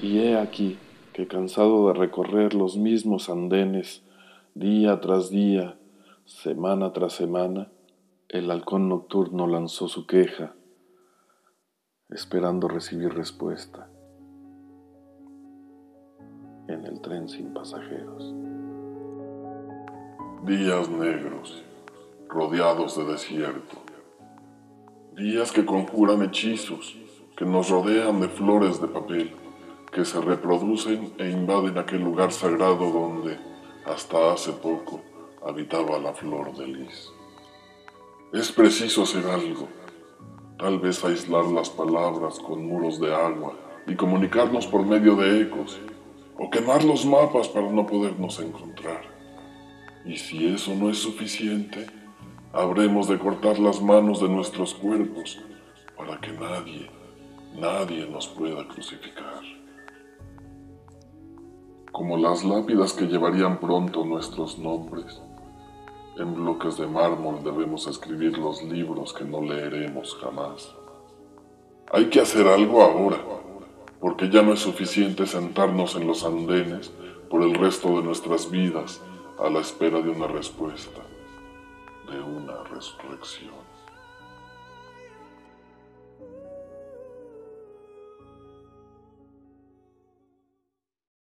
Y he aquí que cansado de recorrer los mismos andenes, día tras día, semana tras semana, el halcón nocturno lanzó su queja, esperando recibir respuesta en el tren sin pasajeros. Días negros, rodeados de desierto. Días que conjuran hechizos, que nos rodean de flores de papel, que se reproducen e invaden aquel lugar sagrado donde, hasta hace poco, habitaba la flor de lis. Es preciso hacer algo, tal vez aislar las palabras con muros de agua y comunicarnos por medio de ecos, o quemar los mapas para no podernos encontrar. Y si eso no es suficiente, habremos de cortar las manos de nuestros cuerpos para que nadie, nadie nos pueda crucificar. Como las lápidas que llevarían pronto nuestros nombres, en bloques de mármol debemos escribir los libros que no leeremos jamás. Hay que hacer algo ahora, porque ya no es suficiente sentarnos en los andenes por el resto de nuestras vidas a la espera de una respuesta, de una resurrección.